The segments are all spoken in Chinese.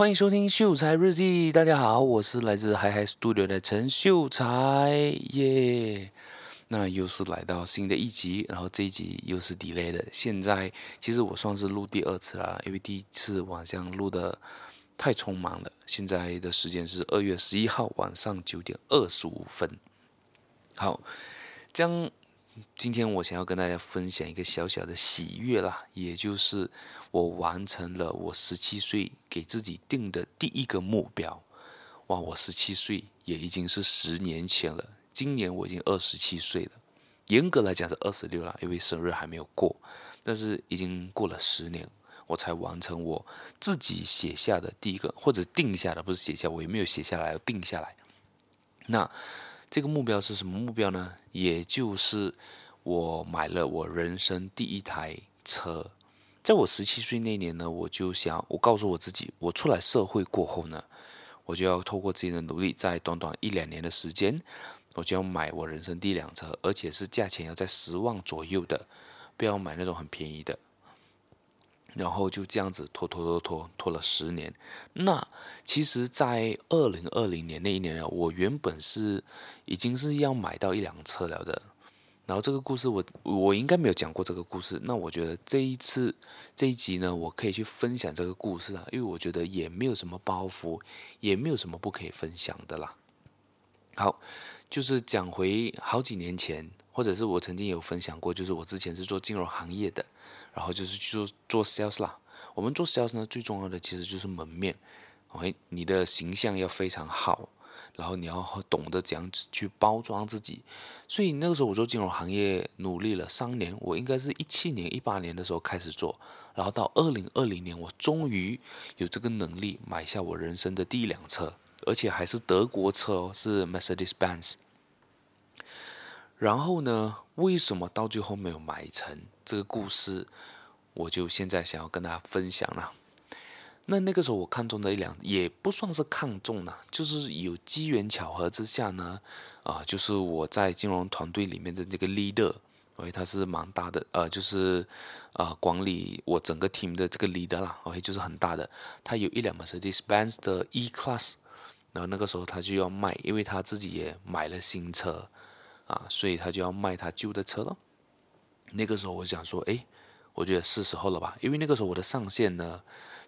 欢迎收听秀才日记。大家好，我是来自 Hi Hi Studio 的陈秀才耶。那又是来到新的一集，然后这一集又是 delay 的。现在其实我算是录第二次了，因为第一次晚上录的太匆忙了。现在的时间是二月十一号晚上九点二十五分。好，将。今天我想要跟大家分享一个小小的喜悦啦，也就是我完成了我十七岁给自己定的第一个目标。哇，我十七岁也已经是十年前了。今年我已经二十七岁了，严格来讲是二十六了，因为生日还没有过。但是已经过了十年，我才完成我自己写下的第一个，或者定下的，不是写下，我也没有写下来，要定下来。那。这个目标是什么目标呢？也就是我买了我人生第一台车，在我十七岁那年呢，我就想，我告诉我自己，我出来社会过后呢，我就要透过自己的努力，在短短一两年的时间，我就要买我人生第一辆车，而且是价钱要在十万左右的，不要买那种很便宜的。然后就这样子拖拖拖拖拖了十年。那其实，在二零二零年那一年呢，我原本是已经是要买到一辆车了的。然后这个故事我我应该没有讲过这个故事。那我觉得这一次这一集呢，我可以去分享这个故事啊，因为我觉得也没有什么包袱，也没有什么不可以分享的啦。好，就是讲回好几年前，或者是我曾经有分享过，就是我之前是做金融行业的。然后就是去做做 sales 啦。我们做 sales 呢，最重要的其实就是门面。OK，你的形象要非常好，然后你要懂得怎样去包装自己。所以那个时候我做金融行业努力了三年，我应该是一七年、一八年的时候开始做，然后到二零二零年，我终于有这个能力买下我人生的第一辆车，而且还是德国车哦，是 Mercedes-Benz。然后呢，为什么到最后没有买成？这个故事，我就现在想要跟大家分享了。那那个时候我看中的一辆，也不算是看中了，就是有机缘巧合之下呢，啊、就是我在金融团队里面的那个 leader，因为他是蛮大的，呃，就是呃管理我整个 team 的这个 leader 啦，OK，就是很大的。他有一辆 Mercedes-Benz 的 E-Class，然后那个时候他就要卖，因为他自己也买了新车，啊，所以他就要卖他旧的车了。那个时候我想说，哎，我觉得是时候了吧，因为那个时候我的上线呢，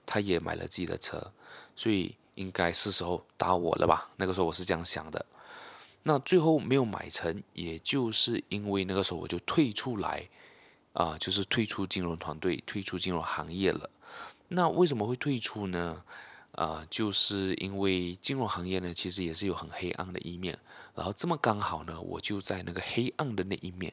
他也买了自己的车，所以应该是时候打我了吧。那个时候我是这样想的。那最后没有买成，也就是因为那个时候我就退出来，啊、就是退出金融团队，退出金融行业了。那为什么会退出呢？啊、就是因为金融行业呢，其实也是有很黑暗的一面，然后这么刚好呢，我就在那个黑暗的那一面。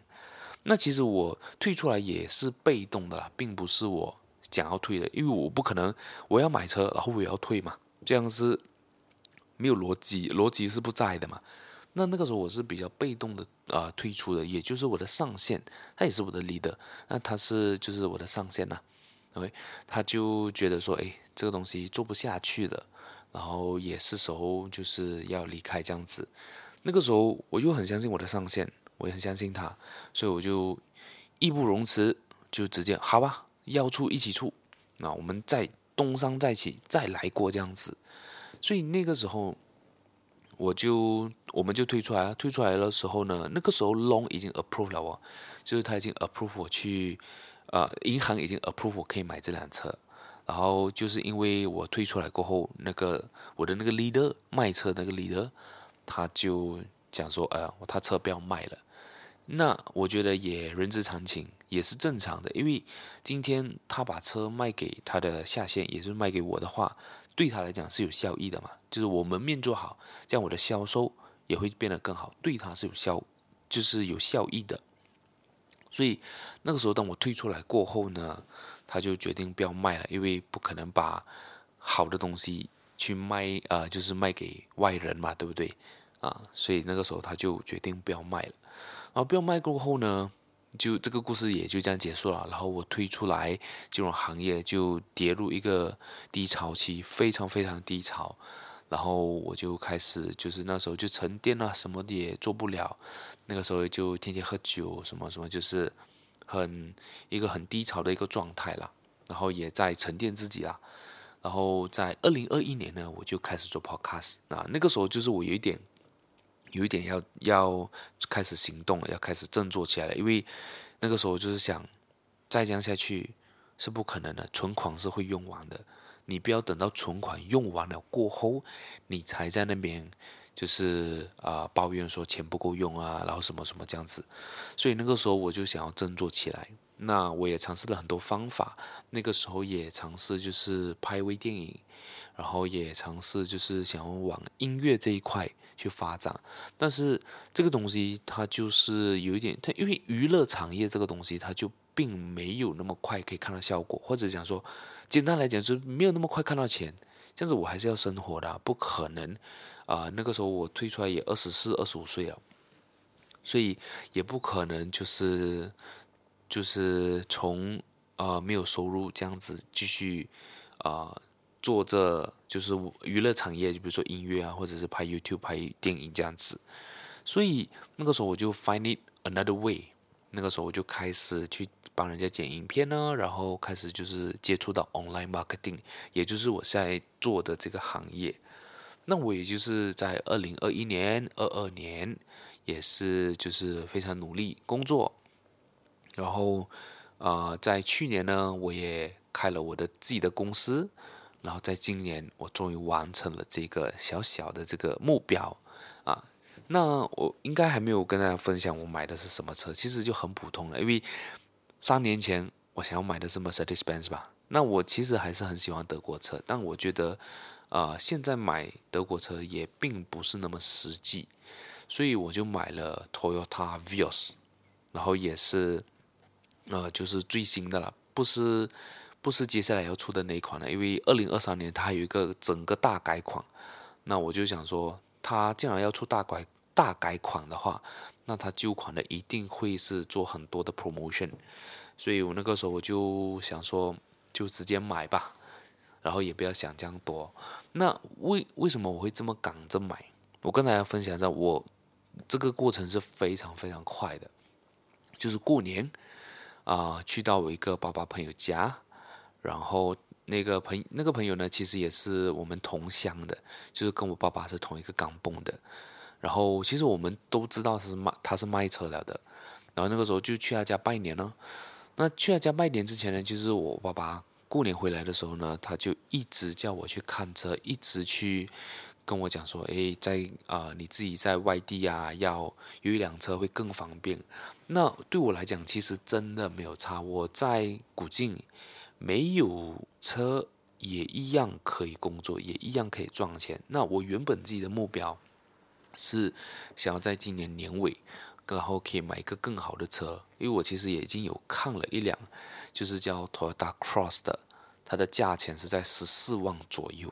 那其实我退出来也是被动的啦，并不是我想要退的，因为我不可能我要买车，然后我也要退嘛，这样是没有逻辑，逻辑是不在的嘛。那那个时候我是比较被动的啊、呃，退出的，也就是我的上线，他也是我的 leader，那他是就是我的上线呐，OK，他就觉得说，哎，这个东西做不下去了，然后也是时候就是要离开这样子。那个时候我就很相信我的上线。我也很相信他，所以我就义不容辞，就直接好吧，要出一起出，那我们再东山再起，再来过这样子。所以那个时候，我就我们就退出来了。退出来的时候呢，那个时候 loan 已经 approve 了哦，就是他已经 approve 我去，呃，银行已经 approve 我可以买这辆车。然后就是因为我退出来过后，那个我的那个 leader 卖车那个 leader，他就讲说，呃，他车不要卖了。那我觉得也人之常情，也是正常的。因为今天他把车卖给他的下线，也是卖给我的话，对他来讲是有效益的嘛。就是我门面做好，这样我的销售也会变得更好，对他是有效，就是有效益的。所以那个时候，当我退出来过后呢，他就决定不要卖了，因为不可能把好的东西去卖，呃，就是卖给外人嘛，对不对？啊，所以那个时候他就决定不要卖了。然后不要卖过后呢，就这个故事也就这样结束了。然后我退出来金融行业，就跌入一个低潮期，非常非常低潮。然后我就开始就是那时候就沉淀了，什么也做不了。那个时候就天天喝酒，什么什么，就是很一个很低潮的一个状态了。然后也在沉淀自己啦。然后在二零二一年呢，我就开始做 podcast。那那个时候就是我有一点，有一点要要开始行动了，要开始振作起来了。因为那个时候就是想，再这样下去是不可能的，存款是会用完的。你不要等到存款用完了过后，你才在那边就是啊、抱怨说钱不够用啊，然后什么什么这样子。所以那个时候我就想要振作起来。那我也尝试了很多方法，那个时候也尝试就是拍微电影，然后也尝试就是想要往音乐这一块去发展。但是这个东西它就是有一点，它因为娱乐产业这个东西，它就并没有那么快可以看到效果，或者讲说，简单来讲就是没有那么快看到钱。这样子我还是要生活的，不可能啊、那个时候我退出来也二十四、二十五岁了，所以也不可能就是。就是从呃没有收入这样子继续啊、呃、做着就是娱乐产业，就比如说音乐啊，或者是拍 YouTube 拍电影这样子。所以那个时候我就 find it another way。那个时候我就开始去帮人家剪影片呢，然后开始就是接触到 online marketing，也就是我现在做的这个行业。那我也就是在二零二一年、二二年也是就是非常努力工作。然后，呃，在去年呢，我也开了我的自己的公司。然后在今年，我终于完成了这个小小的这个目标啊。那我应该还没有跟大家分享我买的是什么车，其实就很普通了。因为三年前我想要买的是 Mercedes-Benz 吧。那我其实还是很喜欢德国车，但我觉得，呃，现在买德国车也并不是那么实际，所以我就买了 Toyota Vios，然后也是。呃，就是最新的了，不是不是接下来要出的那一款了，因为二零二三年它有一个整个大改款，那我就想说，它既然要出大改大改款的话，那它旧款的一定会是做很多的 promotion，所以我那个时候我就想说，就直接买吧，然后也不要想这样多。那为为什么我会这么赶着买？我跟大家分享一下，我这个过程是非常非常快的，就是过年。啊、去到我一个爸爸朋友家，然后那个朋那个朋友呢，其实也是我们同乡的，就是跟我爸爸是同一个港崩的。然后其实我们都知道是卖他是卖车了的，然后那个时候就去他家拜年了。那去他家拜年之前呢，就是我爸爸过年回来的时候呢，他就一直叫我去看车，一直去。跟我讲说，诶，在啊、你自己在外地啊，要有一辆车会更方便。那对我来讲，其实真的没有差。我在古晋没有车也一样可以工作，也一样可以赚钱。那我原本自己的目标是想要在今年年尾，然后可以买一个更好的车。因为我其实也已经有看了一辆，就是叫 Toyota Cross 的，它的价钱是在十四万左右，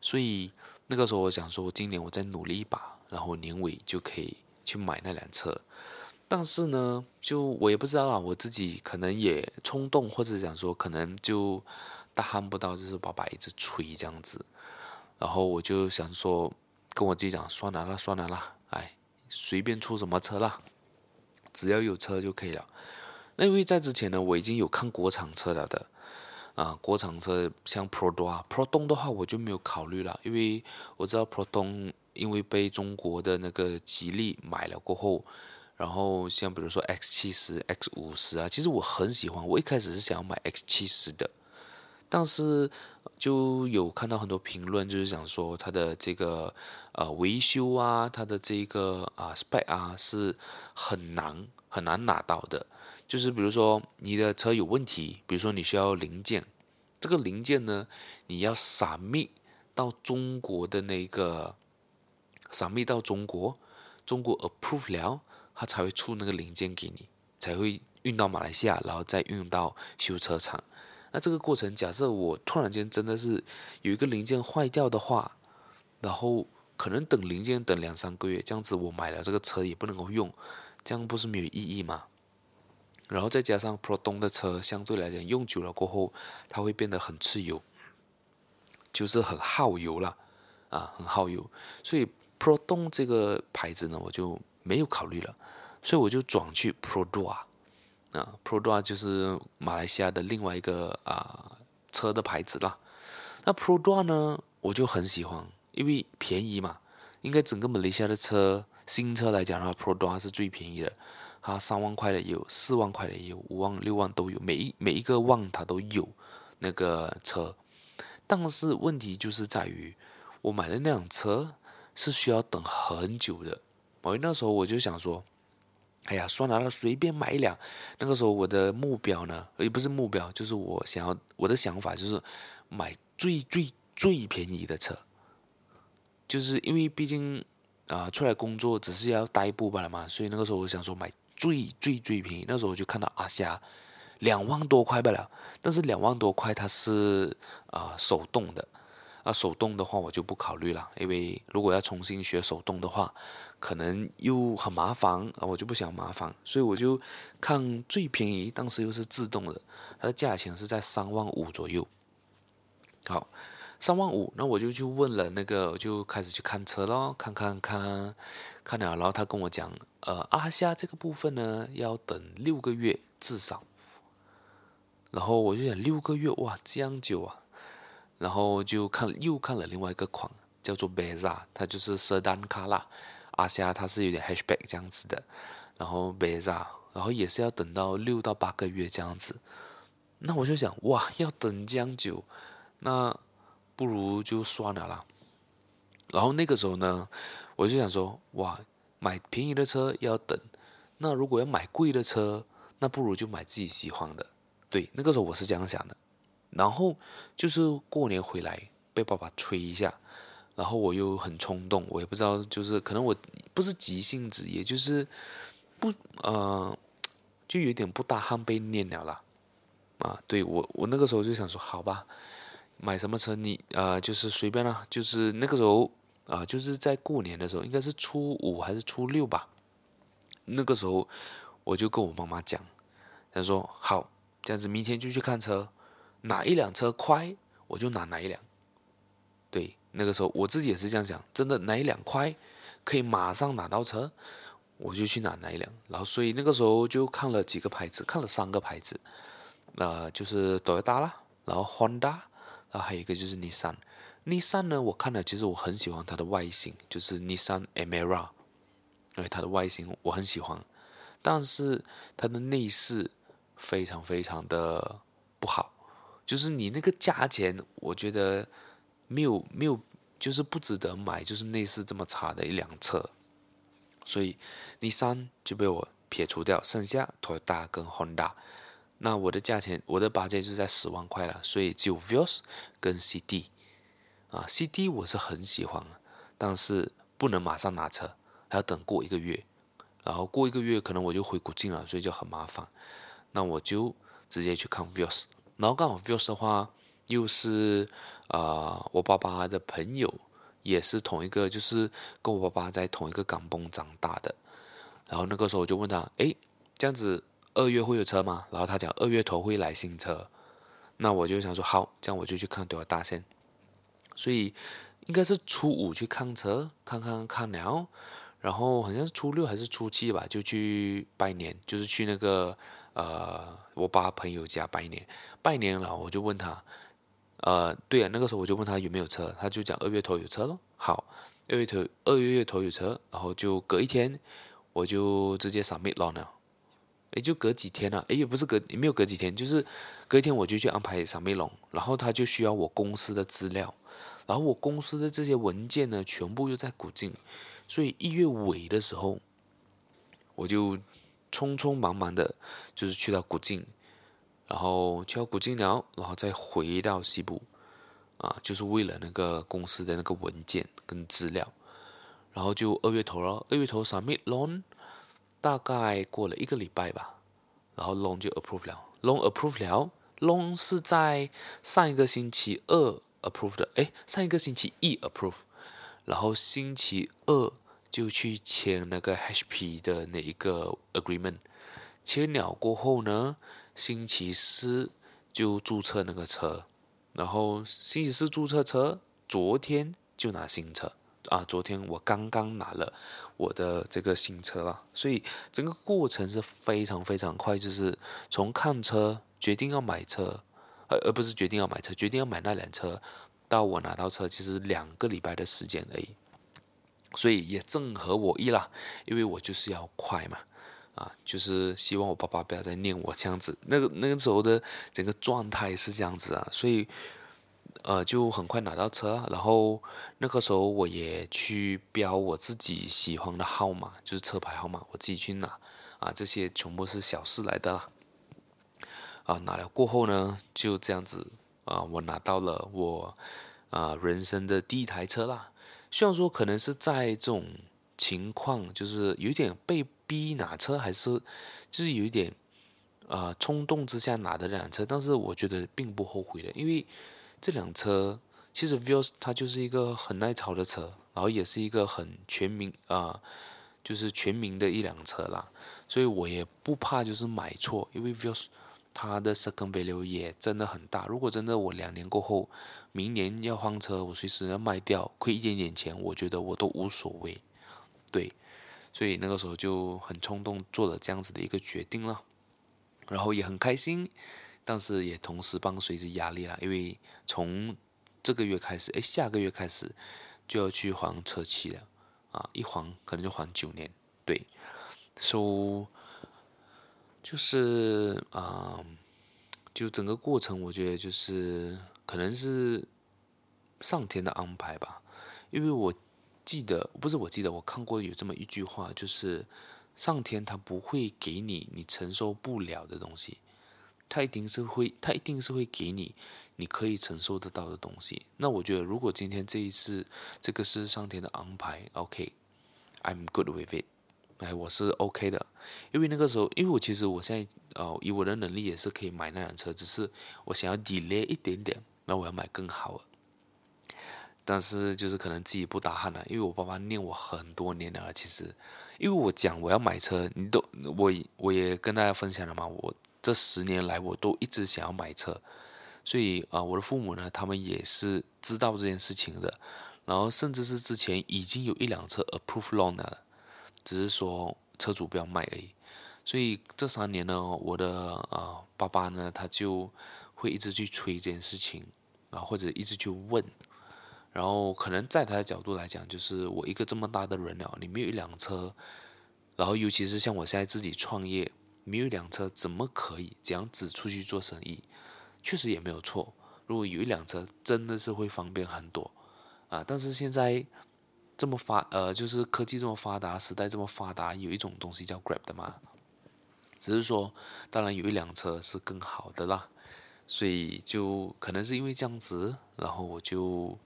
所以。那个时候我想说，今年我再努力一把，然后年尾就可以去买那辆车。但是呢，就我也不知道啊，我自己可能也冲动，或者想说可能就大喊不到，就是爸爸一直催这样子。然后我就想说，跟我自己讲，算了啦，算了啦，哎，随便出什么车啦，只要有车就可以了。那因为在之前呢，我已经有看国产车了的。啊，国产车像 Pro 多啊，Proton 的话我就没有考虑了，因为我知道 Proton 因为被中国的那个吉利买了过后，然后像比如说 X 七十、X 五十啊，其实我很喜欢，我一开始是想要买 X 七十的，但是就有看到很多评论，就是想说它的这个呃维修啊，它的这个啊 spec 啊是很难很难拿到的。就是比如说你的车有问题，比如说你需要零件，这个零件呢，你要散密到中国的那个散密到中国，中国 approve 了，他才会出那个零件给你，才会运到马来西亚，然后再运到修车厂。那这个过程，假设我突然间真的是有一个零件坏掉的话，然后可能等零件等两三个月，这样子我买了这个车也不能够用，这样不是没有意义吗？然后再加上 Proton 的车，相对来讲用久了过后，它会变得很吃油，就是很耗油了，啊，很耗油。所以 Pro 东这个牌子呢，我就没有考虑了，所以我就转去 Produa 啊，Produa 就是马来西亚的另外一个啊车的牌子啦。那 Produa 呢，我就很喜欢，因为便宜嘛。应该整个马来西亚的车，新车来讲的话，Produa 是最便宜的。它三万块的也有，四万块的也有，五万、六万都有，每一每一个万它都有那个车。但是问题就是在于，我买的那辆车是需要等很久的。因为那时候我就想说，哎呀，算了，那随便买一辆。那个时候我的目标呢，也不是目标，就是我想要我的想法就是买最最最便宜的车。就是因为毕竟啊、出来工作只是要代步罢了嘛，所以那个时候我想说买最最最便宜。那时候我就看到阿霞两万多块罢了，但是两万多块它是啊、手动的。啊，手动的话我就不考虑了，因为如果要重新学手动的话，可能又很麻烦啊，我就不想麻烦，所以我就看最便宜，当时又是自动的，它的价钱是在三万五左右。好，三万五，那我就去问了那个，我就开始去看车咯，看看看，看了，然后他跟我讲，呃，阿夏这个部分呢，要等六个月至少。然后我就想六个月，哇，这样久啊！然后就看又看了另外一个款，叫做 Beza，它就是 Sedan Color，阿夏它是有点 Hatchback 这样子的，然后 Beza，然后也是要等到六到八个月这样子。那我就想，哇，要等这样久，那不如就算了啦。然后那个时候呢，我就想说，哇，买便宜的车要等，那如果要买贵的车，那不如就买自己喜欢的。对，那个时候我是这样想的。然后就是过年回来被爸爸催一下，然后我又很冲动，我也不知道，就是可能我不是急性子，也就是不呃，就有点不大汗被念了啦。啊，对我我那个时候就想说，好吧，买什么车你呃就是随便啦，就是那个时候啊、呃，就是在过年的时候，应该是初五还是初六吧，那个时候我就跟我妈妈讲，她说好，这样子明天就去看车。哪一辆车快，我就拿哪一辆。对，那个时候我自己也是这样想，真的哪一辆快，可以马上拿到车，我就去拿哪一辆。然后，所以那个时候就看了几个牌子，看了三个牌子，呃，就是 Toyota 啦，然后 Honda，然后还有一个就是 Nissan。Nissan 呢，我看了，其实我很喜欢它的外形，就是 Nissan Emira，因为它的外形我很喜欢，但是它的内饰非常非常的不好。就是你那个价钱，我觉得没有没有，就是不值得买，就是内饰这么差的一辆车，所以尼桑就被我撇除掉，剩下 Toyota 跟 Honda。那我的价钱，我的 budget 就在十万块了，所以只有 Vios 跟 CD 啊，CD 我是很喜欢，但是不能马上拿车，还要等过一个月，然后过一个月可能我就回古晋了，所以就很麻烦。那我就直接去看 Vios。然后刚好 Vios 的话，又是呃我爸爸的朋友，也是同一个，就是跟我爸爸在同一个港崩长大的。然后那个时候我就问他，诶，这样子二月会有车吗？然后他讲二月头会来新车。那我就想说好，这样我就去看多少大线。所以应该是初五去看车，看看看了，然后好像是初六还是初七吧，就去拜年，就是去那个呃。我爸朋友家拜年，拜年了，我就问他，呃，对啊，那个时候我就问他有没有车，他就讲二月头有车咯。好，二月头二月头有车，然后就隔一天，我就直接 submit loan 了，也就隔几天了，哎，也不是隔，也没有隔几天，就是隔一天我就去安排 submit loan，然后他就需要我公司的资料，然后我公司的这些文件呢，全部又在古晋，所以一月尾的时候，我就。匆匆忙忙的，就是去到古晋，然后去到古晋了，然后再回到西部，啊，就是为了那个公司的那个文件跟资料，然后就二月头了，二月头 submit loan，大概过了一个礼拜吧，然后 loan 就 approve 了，loan approve 了，loan 是在上一个星期二 approve 的，诶，上一个星期一 approve，然后星期二。就去签那个 HP 的那一个 agreement，签了过后呢，星期四就注册那个车，然后星期四注册车，昨天就拿新车。啊！昨天我刚刚拿了我的这个新车了，所以整个过程是非常非常快，就是从看车决定要买车，而而不是决定要买车，决定要买那辆车，到我拿到车，其实两个礼拜的时间而已，所以也正合我意啦，因为我就是要快嘛，啊，就是希望我爸爸不要再念我这样子，那个那个时候的整个状态是这样子啊，所以呃就很快拿到车，然后那个时候我也去标我自己喜欢的号码，就是车牌号码，我自己去拿，啊，这些全部是小事来的啦。啊，拿了过后呢，就这样子啊，我拿到了我啊人生的第一台车啦。虽然说可能是在这种情况，就是有点被逼拿车，还是就是有一点啊冲动之下拿的这辆车，但是我觉得并不后悔的，因为这辆车其实 Vios 它就是一个很耐操的车，然后也是一个很全民啊，就是全民的一辆车啦，所以我也不怕就是买错，因为 Vios。它的 second value 也真的很大。如果真的我两年过后，明年要换车，我随时要卖掉，亏一点点钱，我觉得我都无所谓。对，所以那个时候就很冲动做了这样子的一个决定了，然后也很开心，但是也同时伴随着压力啦，因为从这个月开始，哎，下个月开始就要去还车期了，啊，一还可能就还九年。对，so。就是啊、就整个过程，我觉得就是可能是上天的安排吧。因为我记得，不是我记得，我看过有这么一句话，就是上天他不会给你你承受不了的东西，他一定是会，他一定是会给你你可以承受得到的东西。那我觉得，如果今天这一次这个是上天的安排，OK，I'm good with it。哎，我是 OK 的，因为那个时候，因为我其实我现在哦，以我的能力也是可以买那辆车，只是我想要 delay 一点点，那我要买更好的。但是就是可能自己不打鼾了，因为我爸爸念我很多年了，其实，因为我讲我要买车，你都我我也跟大家分享了嘛，我这十年来我都一直想要买车，所以啊，我的父母呢，他们也是知道这件事情的，然后甚至是之前已经有一辆车 approve loan 了。只是说车主不要卖而已，所以这三年呢，我的啊、呃、爸爸呢，他就会一直去催这件事情，啊或者一直去问，然后可能在他的角度来讲，就是我一个这么大的人了，你没有一辆车，然后尤其是像我现在自己创业，没有一辆车怎么可以这样子出去做生意？确实也没有错，如果有一辆车，真的是会方便很多，啊，但是现在。这么发呃，就是科技这么发达，时代这么发达，有一种东西叫 Grab 的嘛。只是说，当然有一辆车是更好的啦，所以就可能是因为这样子，然后我就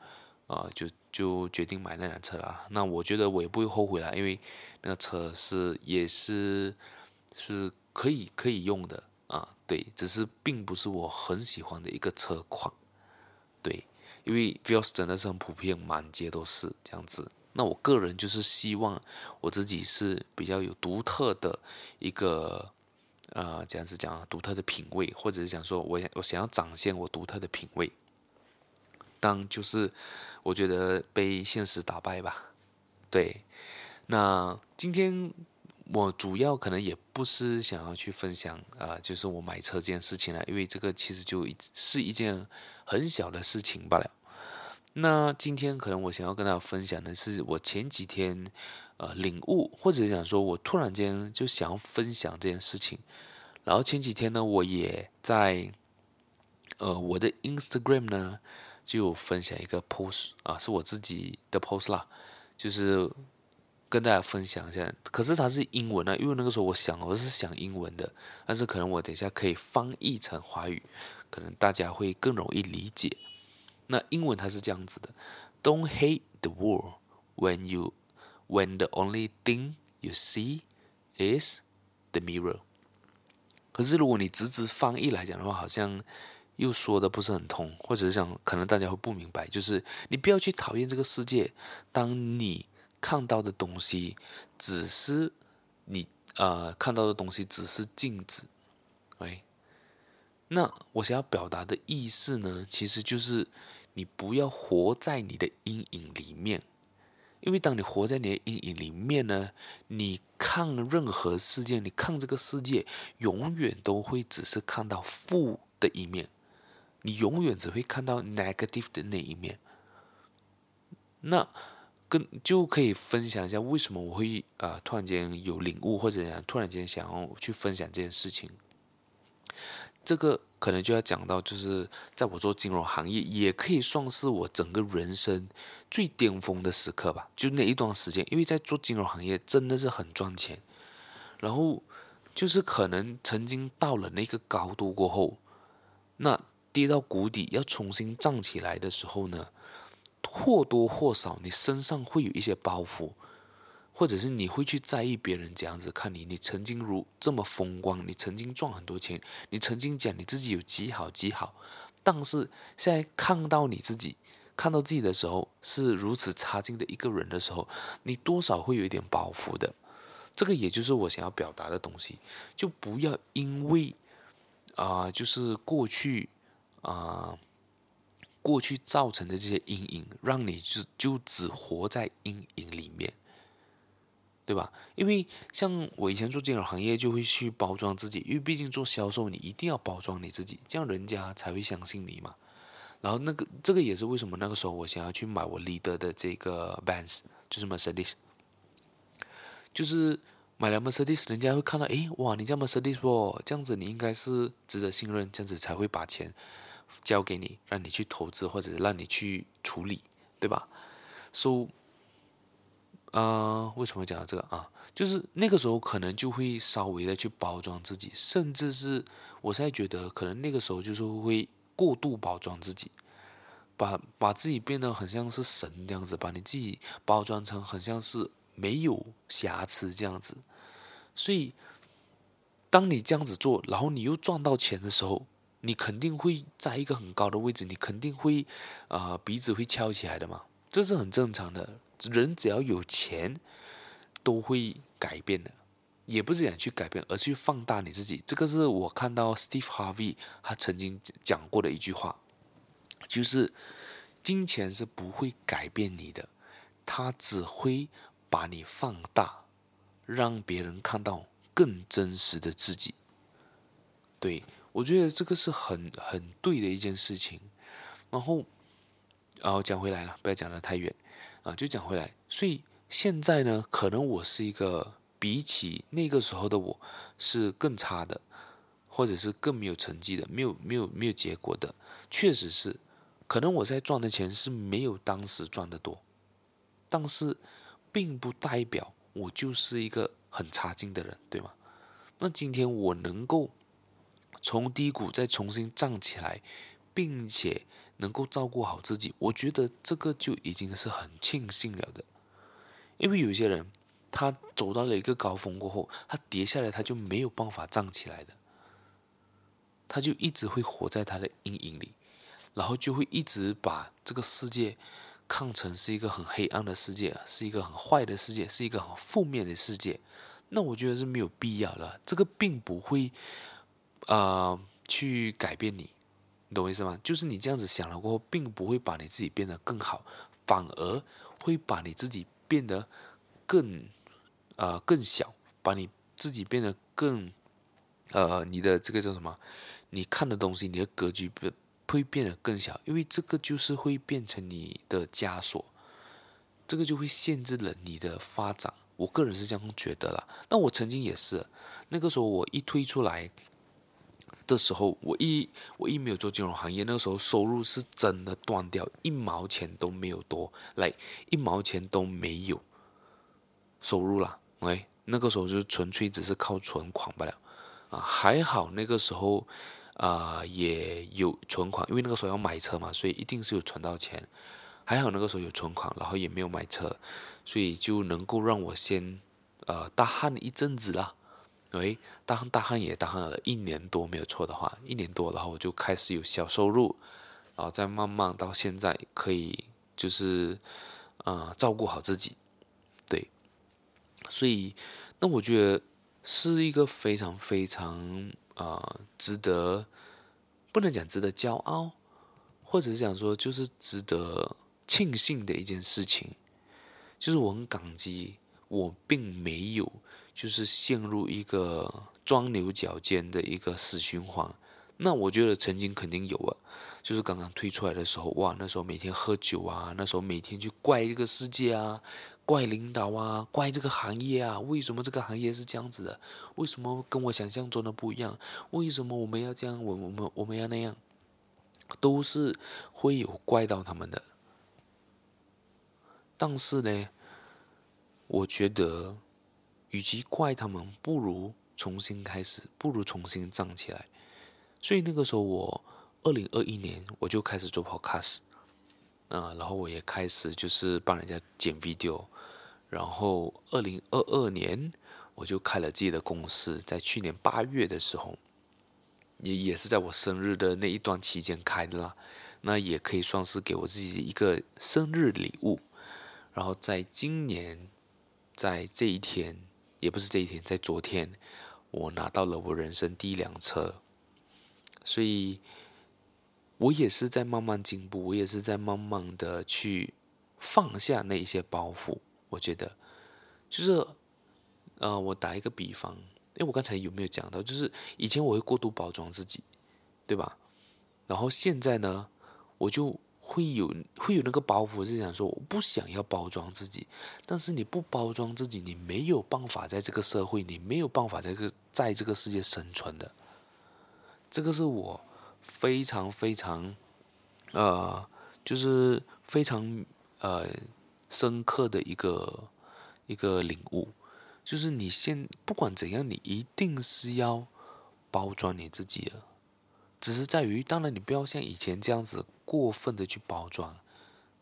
啊、就就决定买那辆车了。那我觉得我也不会后悔啦，因为那个车是也是是可以可以用的啊，对，只是并不是我很喜欢的一个车款，对，因为 Vios 真的是很普遍，满街都是这样子。那我个人就是希望我自己是比较有独特的一个，呃，这样子讲，独特的品味，或者是讲说我我想要展现我独特的品味，当就是我觉得被现实打败吧，对。那今天我主要可能也不是想要去分享啊、就是我买车这件事情了，因为这个其实就是一件很小的事情罢了。那今天可能我想要跟大家分享的是我前几天呃领悟，或者讲说我突然间就想要分享这件事情。然后前几天呢，我也在呃我的 Instagram 呢就分享一个 post 啊，是我自己的 post 啦，就是跟大家分享一下。可是它是英文啊，因为那个时候我想我是想英文的，但是可能我等一下可以翻译成华语，可能大家会更容易理解。那英文它是这样子的：Don't hate the world when you when the only thing you see is the mirror。可是如果你直直翻译来讲的话，好像又说的不是很通，或者是讲可能大家会不明白。就是你不要去讨厌这个世界，当你看到的东西只是你呃看到的东西只是镜子，哎。那我想要表达的意思呢，其实就是你不要活在你的阴影里面，因为当你活在你的阴影里面呢，你看任何事件，你看这个世界，永远都会只是看到负的一面，你永远只会看到 negative 的那一面。那跟就可以分享一下为什么我会啊、呃、突然间有领悟，或者突然间想要去分享这件事情。这个可能就要讲到，就是在我做金融行业，也可以算是我整个人生最巅峰的时刻吧。就那一段时间，因为在做金融行业真的是很赚钱，然后就是可能曾经到了那个高度过后，那跌到谷底要重新站起来的时候呢，或多或少你身上会有一些包袱。或者是你会去在意别人这样子看你，你曾经如这么风光，你曾经赚很多钱，你曾经讲你自己有极好极好，但是现在看到你自己，看到自己的时候是如此差劲的一个人的时候，你多少会有一点包袱的。这个也就是我想要表达的东西，就不要因为啊、就是过去啊、过去造成的这些阴影，让你就就只活在阴影里面。对吧？因为像我以前做金融行业，就会去包装自己，因为毕竟做销售，你一定要包装你自己，这样人家才会相信你嘛。然后那个这个也是为什么那个时候我想要去买我李德的这个 Benz，就是 Mercedes，就是买了 Mercedes，人家会看到，诶，哇，你叫 Mercedes 哦，这样子你应该是值得信任，这样子才会把钱交给你，让你去投资或者让你去处理，对吧？So、呃，为什么讲到这个啊？就是那个时候可能就会稍微的去包装自己，甚至是我现在觉得可能那个时候就是会过度包装自己，把把自己变得很像是神这样子，把你自己包装成很像是没有瑕疵这样子。所以，当你这样子做，然后你又赚到钱的时候，你肯定会在一个很高的位置，你肯定会呃鼻子会翘起来的嘛，这是很正常的。人只要有钱，都会改变的，也不是想去改变，而是去放大你自己。这个是我看到 Steve Harvey 他曾经讲过的一句话，就是金钱是不会改变你的，它只会把你放大，让别人看到更真实的自己。对，我觉得这个是很很对的一件事情。然后，然后讲回来了，不要讲的太远。啊，就讲回来，所以现在呢，可能我是一个比起那个时候的我是更差的，或者是更没有成绩的，没有没有没有结果的，确实是，可能我在赚的钱是没有当时赚的多，但是并不代表我就是一个很差劲的人，对吗？那今天我能够从低谷再重新站起来，并且。能够照顾好自己，我觉得这个就已经是很庆幸了的。因为有些人，他走到了一个高峰过后，他跌下来，他就没有办法站起来的，他就一直会活在他的阴影里，然后就会一直把这个世界看成是一个很黑暗的世界，是一个很坏的世界，是一个很负面的世界。那我觉得是没有必要的，这个并不会啊、呃、去改变你。懂我意思吗？就是你这样子想了过后，并不会把你自己变得更好，反而会把你自己变得更呃更小，把你自己变得更呃你的这个叫什么？你看的东西，你的格局变会变得更小，因为这个就是会变成你的枷锁，这个就会限制了你的发展。我个人是这样觉得啦。那我曾经也是，那个时候我一推出来。的时候，我一我一没有做金融行业，那个时候收入是真的断掉，一毛钱都没有多，来一毛钱都没有收入了。喂，那个时候就纯粹只是靠存款罢了啊，还好那个时候啊、也有存款，因为那个时候要买车嘛，所以一定是有存到钱。还好那个时候有存款，然后也没有买车，所以就能够让我先呃大旱一阵子啦。喂，大旱大汉也大旱了一年多，没有错的话，一年多，然后我就开始有小收入，然后再慢慢到现在可以就是啊、呃、照顾好自己，对，所以那我觉得是一个非常非常啊、值得，不能讲值得骄傲，或者是讲说就是值得庆幸的一件事情，就是我很感激我并没有。就是陷入一个钻牛角尖的一个死循环，那我觉得曾经肯定有啊，就是刚刚推出来的时候，哇，那时候每天喝酒啊，那时候每天去怪这个世界啊，怪领导啊，怪这个行业啊，为什么这个行业是这样子的？为什么跟我想象中的不一样？为什么我们要这样？我我们我们要那样？都是会有怪到他们的。但是呢，我觉得，与其怪他们，不如重新开始，不如重新站起来。所以那个时候，我二零二一年我就开始做 podcast，啊，然后我也开始就是帮人家剪 video，然后二零二二年我就开了自己的公司，在去年八月的时候，也也是在我生日的那一段期间开的啦，那也可以算是给我自己的一个生日礼物。然后在今年，在这一天，也不是这一天，在昨天，我拿到了我人生第一辆车。所以，我也是在慢慢进步，我也是在慢慢的去放下那一些包袱。我觉得，就是，呃，我打一个比方，诶，我刚才有没有讲到？就是以前我会过度包装自己，对吧？然后现在呢，我就会有会有那个包袱，是想说我不想要包装自己。但是你不包装自己，你没有办法在这个社会，你没有办法在这个在这个世界生存的。这个是我非常非常，呃，就是非常呃深刻的一个一个领悟，就是你现不管怎样，你一定是要包装你自己的，只是在于，当然你不要像以前这样子过分的去包装，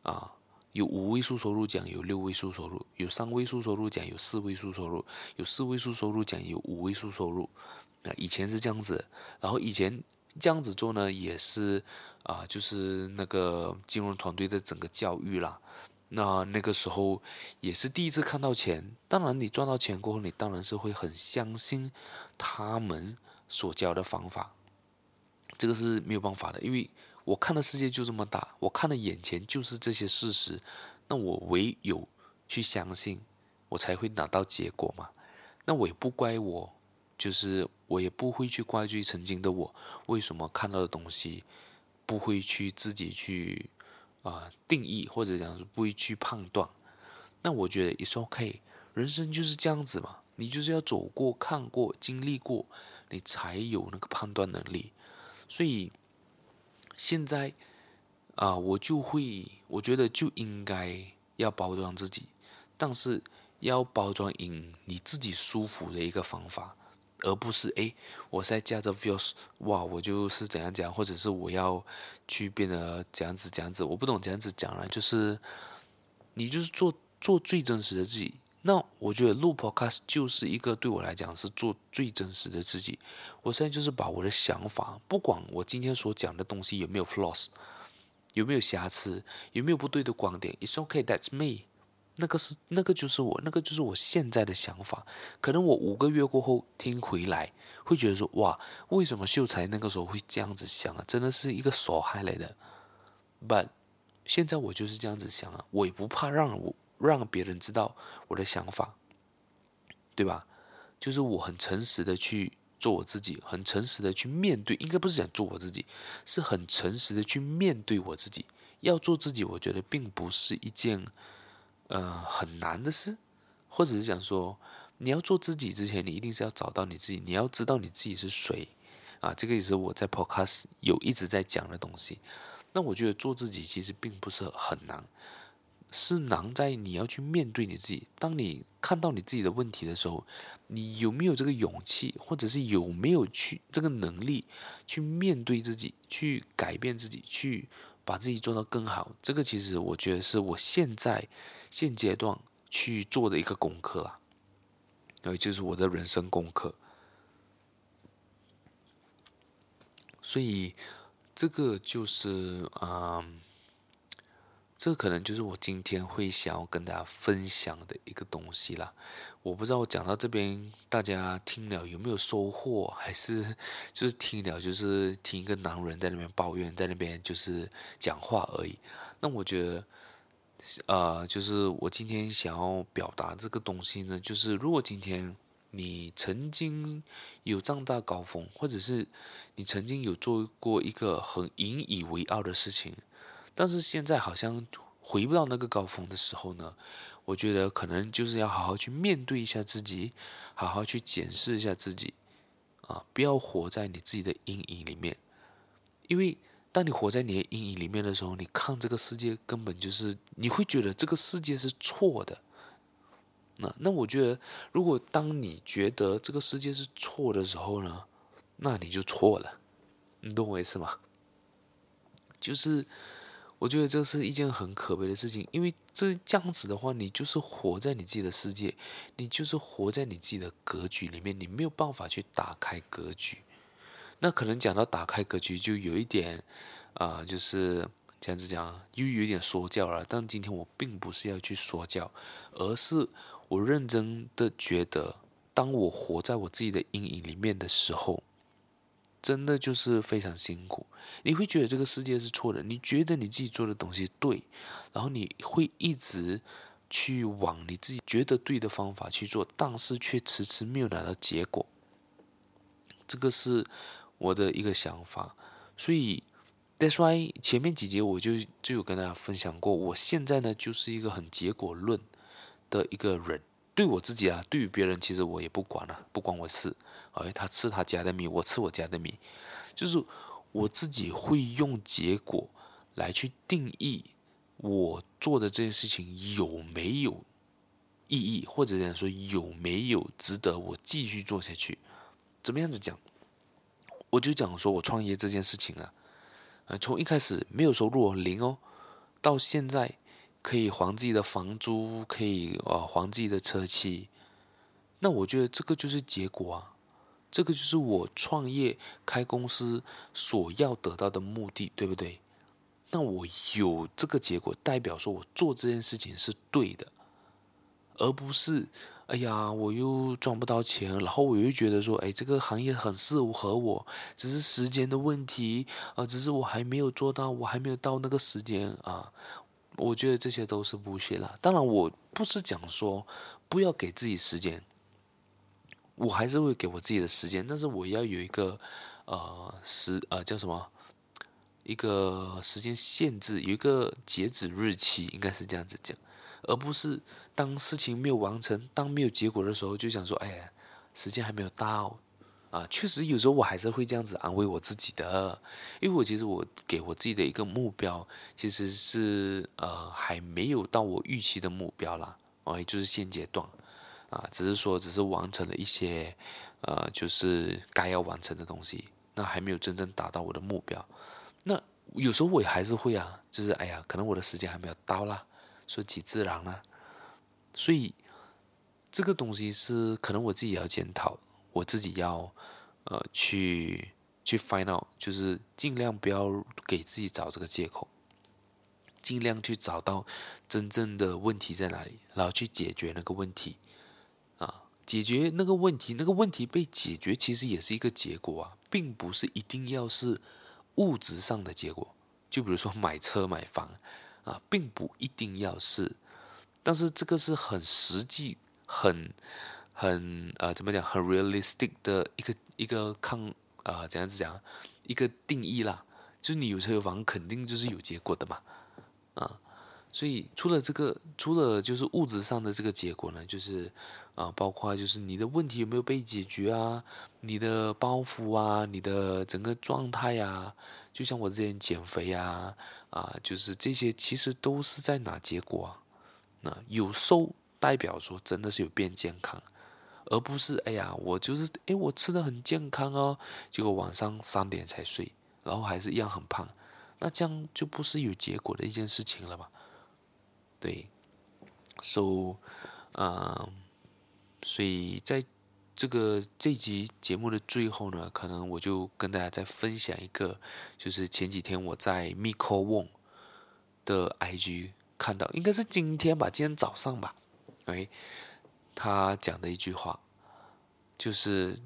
啊，有五位数收入奖有六位数收入，有三位数收入奖有四位数收入，有四位数收入奖有五位数收入。那以前是这样子，然后以前这样子做呢，也是啊、就是那个金融团队的整个教育啦。那那个时候也是第一次看到钱，当然你赚到钱过后，你当然是会很相信他们所教的方法。这个是没有办法的，因为我看的世界就这么大，我看的眼前就是这些事实，那我唯有去相信，我才会拿到结果嘛。那我也不怪我。就是我也不会去怪罪曾经的我，为什么看到的东西不会去自己去啊、定义，或者讲是不会去判断。那我觉得 it's OK，人生就是这样子嘛，你就是要走过、看过、经历过，你才有那个判断能力。所以现在啊、我就会，我觉得就应该要包装自己，但是要包装以你自己舒服的一个方法。而不是哎，我在驾着 views，哇，我就是怎样讲，或者是我要去变得这样子这样子，我不懂这样子讲了，就是你就是做做最真实的自己。那我觉得录 podcast 就是一个对我来讲是做最真实的自己。我现在就是把我的想法，不管我今天所讲的东西有没有 flaws，有没有瑕疵，有没有不对的观点，it's okay，that's me。那个是那个就是我，那个就是我现在的想法。可能我五个月过后听回来，会觉得说哇，为什么秀才那个时候会这样子想啊？真的是一个傻孩来的。But 现在我就是这样子想啊，我也不怕让我让别人知道我的想法，对吧？就是我很诚实的去做我自己，很诚实的去面对，应该不是讲做我自己，是很诚实的去面对我自己。要做自己，我觉得并不是一件。呃，很难的事，或者是讲说，你要做自己之前，你一定是要找到你自己，你要知道你自己是谁啊。这个也是我在 Podcast 有一直在讲的东西。那我觉得做自己其实并不是很难，是难在你要去面对你自己。当你看到你自己的问题的时候，你有没有这个勇气，或者是有没有去这个能力去面对自己，去改变自己，去把自己做到更好？这个其实我觉得是我现在。现阶段去做的一个功课啊，然后就是我的人生功课，所以这个就是嗯，这可能就是我今天会想要跟大家分享的一个东西啦。我不知道我讲到这边，大家听了有没有收获，还是就是听了就是听一个男人在那边抱怨，在那边就是讲话而已。那我觉得。呃，就是我今天想要表达这个东西呢，就是如果今天你曾经有这大高峰，或者是你曾经有做过一个很引以为傲的事情，但是现在好像回不到那个高峰的时候呢，我觉得可能就是要好好去面对一下自己，好好去检视一下自己，啊，不要活在你自己的阴影里面，因为当你活在你的阴影里面的时候，你看这个世界根本就是你会觉得这个世界是错的。那那我觉得，如果当你觉得这个世界是错的时候呢，那你就错了，你懂我意思吗？就是我觉得这是一件很可悲的事情，因为这这样子的话，你就是活在你自己的世界，你就是活在你自己的格局里面，你没有办法去打开格局。那可能讲到打开格局，就有一点啊、就是这样子讲，又有一点说教了。但今天我并不是要去说教，而是。我认真的觉得，当我活在我自己的阴影里面的时候，真的就是非常辛苦。你会觉得这个世界是错的，你觉得你自己做的东西对，然后你会一直去往你自己觉得对的方法去做，但是却迟迟没有拿到结果。这个是我的一个想法，所以 that's why 前面几节我就就有跟大家分享过，我现在呢就是一个很结果论。的一个人，对我自己啊，对于别人，其实我也不管了，不关我事。哎，他吃他家的米，我吃我家的米，就是我自己会用结果来去定义我做的这件事情有没有意义，或者讲说有没有值得我继续做下去。怎么样子讲？我就讲说我创业这件事情啊，呃，从一开始没有收入零哦，到现在。可以还自己的房租，可以呃还自己的车期，那我觉得这个就是结果啊，这个就是我创业开公司所要得到的目的，对不对？那我有这个结果，代表说我做这件事情是对的，而不是哎呀我又赚不到钱，然后我又觉得说哎这个行业很适合我，只是时间的问题啊，呃，只是我还没有做到，我还没有到那个时间啊。我觉得这些都是不屑啦。当然，我不是讲说不要给自己时间，我还是会给我自己的时间，但是我要有一个呃时呃叫什么一个时间限制，有一个截止日期，应该是这样子讲，而不是当事情没有完成、当没有结果的时候，就想说，哎呀，时间还没有到。啊，确实有时候我还是会这样子安慰我自己的，因为我其实我给我自己的一个目标，其实是呃还没有到我预期的目标啦，哦，也就是现阶段，啊，只是说只是完成了一些呃就是该要完成的东西，那还没有真正达到我的目标。那有时候我也还是会啊，就是哎呀，可能我的时间还没有到啦，顺其自然啦，所以这个东西是可能我自己也要检讨。我自己要，呃，去去 find out，就是尽量不要给自己找这个借口，尽量去找到真正的问题在哪里，然后去解决那个问题，啊，解决那个问题，那个问题被解决，其实也是一个结果啊，并不是一定要是物质上的结果，就比如说买车买房，啊，并不一定要是，但是这个是很实际，很。很呃，怎么讲？很 realistic 的一个一个抗啊、呃，怎样子讲？一个定义啦，就是你有车有房，肯定就是有结果的嘛，啊，所以除了这个，除了就是物质上的这个结果呢，就是啊、包括就是你的问题有没有被解决啊，你的包袱啊，你的整个状态啊，就像我之前减肥啊，啊，就是这些其实都是在拿结果啊，那有瘦代表说真的是有变健康。而不是哎呀，我就是哎，我吃的很健康哦，结果晚上三点才睡，然后还是一样很胖，那这样就不是有结果的一件事情了嘛？对，so，嗯，所以在这个这集节目的最后呢，可能我就跟大家再分享一个，就是前几天我在 Miko Wong 的 IG 看到，应该是今天吧，今天早上吧，OK。他讲的一句话，就是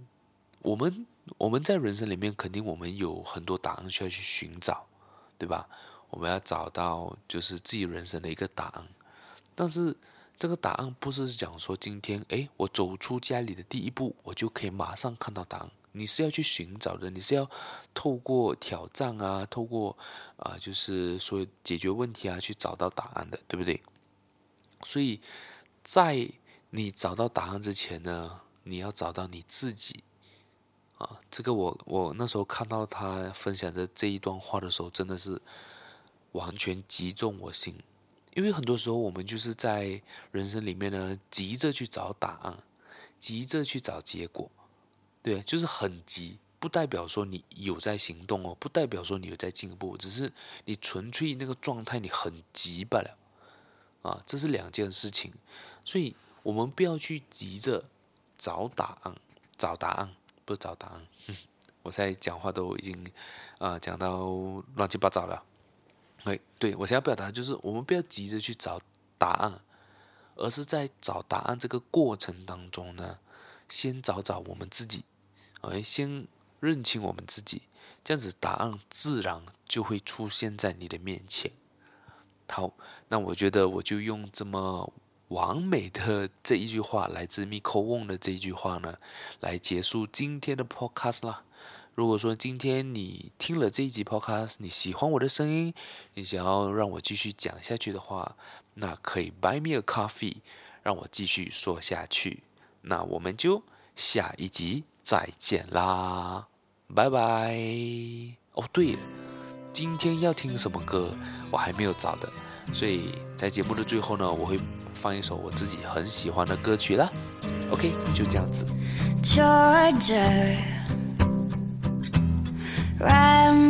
我们我们在人生里面，肯定我们有很多答案需要去寻找，对吧？我们要找到就是自己人生的一个答案。但是这个答案不是讲说今天，诶，我走出家里的第一步，我就可以马上看到答案。你是要去寻找的，你是要透过挑战啊，透过啊，就是说解决问题啊，去找到答案的，对不对？所以在你找到答案之前呢，你要找到你自己啊。这个我我那时候看到他分享的这一段话的时候，真的是完全击中我心。因为很多时候我们就是在人生里面呢，急着去找答案，急着去找结果，对，就是很急，不代表说你有在行动哦，不代表说你有在进步，只是你纯粹那个状态你很急罢了，啊，这是两件事情，所以我们不要去急着找答案，找答案不是找答案，我现在讲话都已经啊讲到乱七八糟了。对，对我想要表达就是，我们不要急着去找答案，而是在找答案这个过程当中呢，先找找我们自己，哎，先认清我们自己，这样子答案自然就会出现在你的面前。好，那我觉得我就用这么完美的这一句话，来自 Miko Wong 的这一句话呢，来结束今天的 Podcast 啦。如果说今天你听了这一集 Podcast，你喜欢我的声音，你想要让我继续讲下去的话，那可以 Buy me a coffee，让我继续说下去。那我们就下一集再见啦，拜拜。哦，对了，今天要听什么歌我还没有找的，所以在节目的最后呢，我会放一首我自己很喜欢的歌曲啦。OK，就这样子。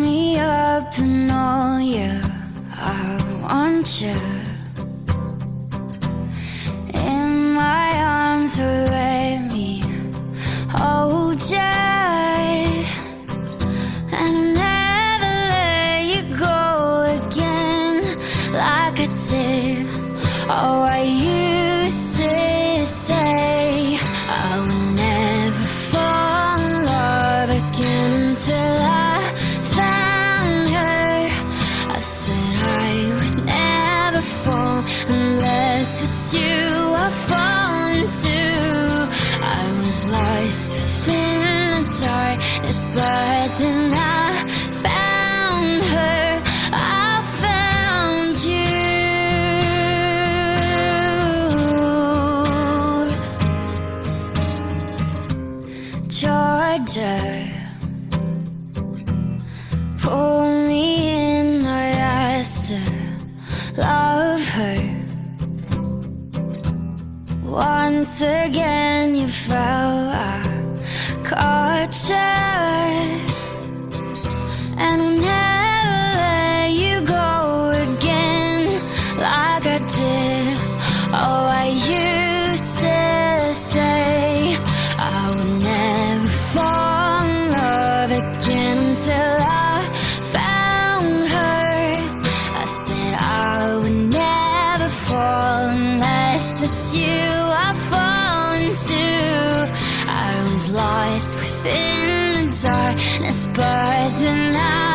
Me up all you, I want you. In my arms, let me hold you. And never let you go again like until I found her. I said I would never fall unless it's you I fall into. I was lost within the darkness, but then I. once again you fell. I caught you. lost within the darkness, but the night.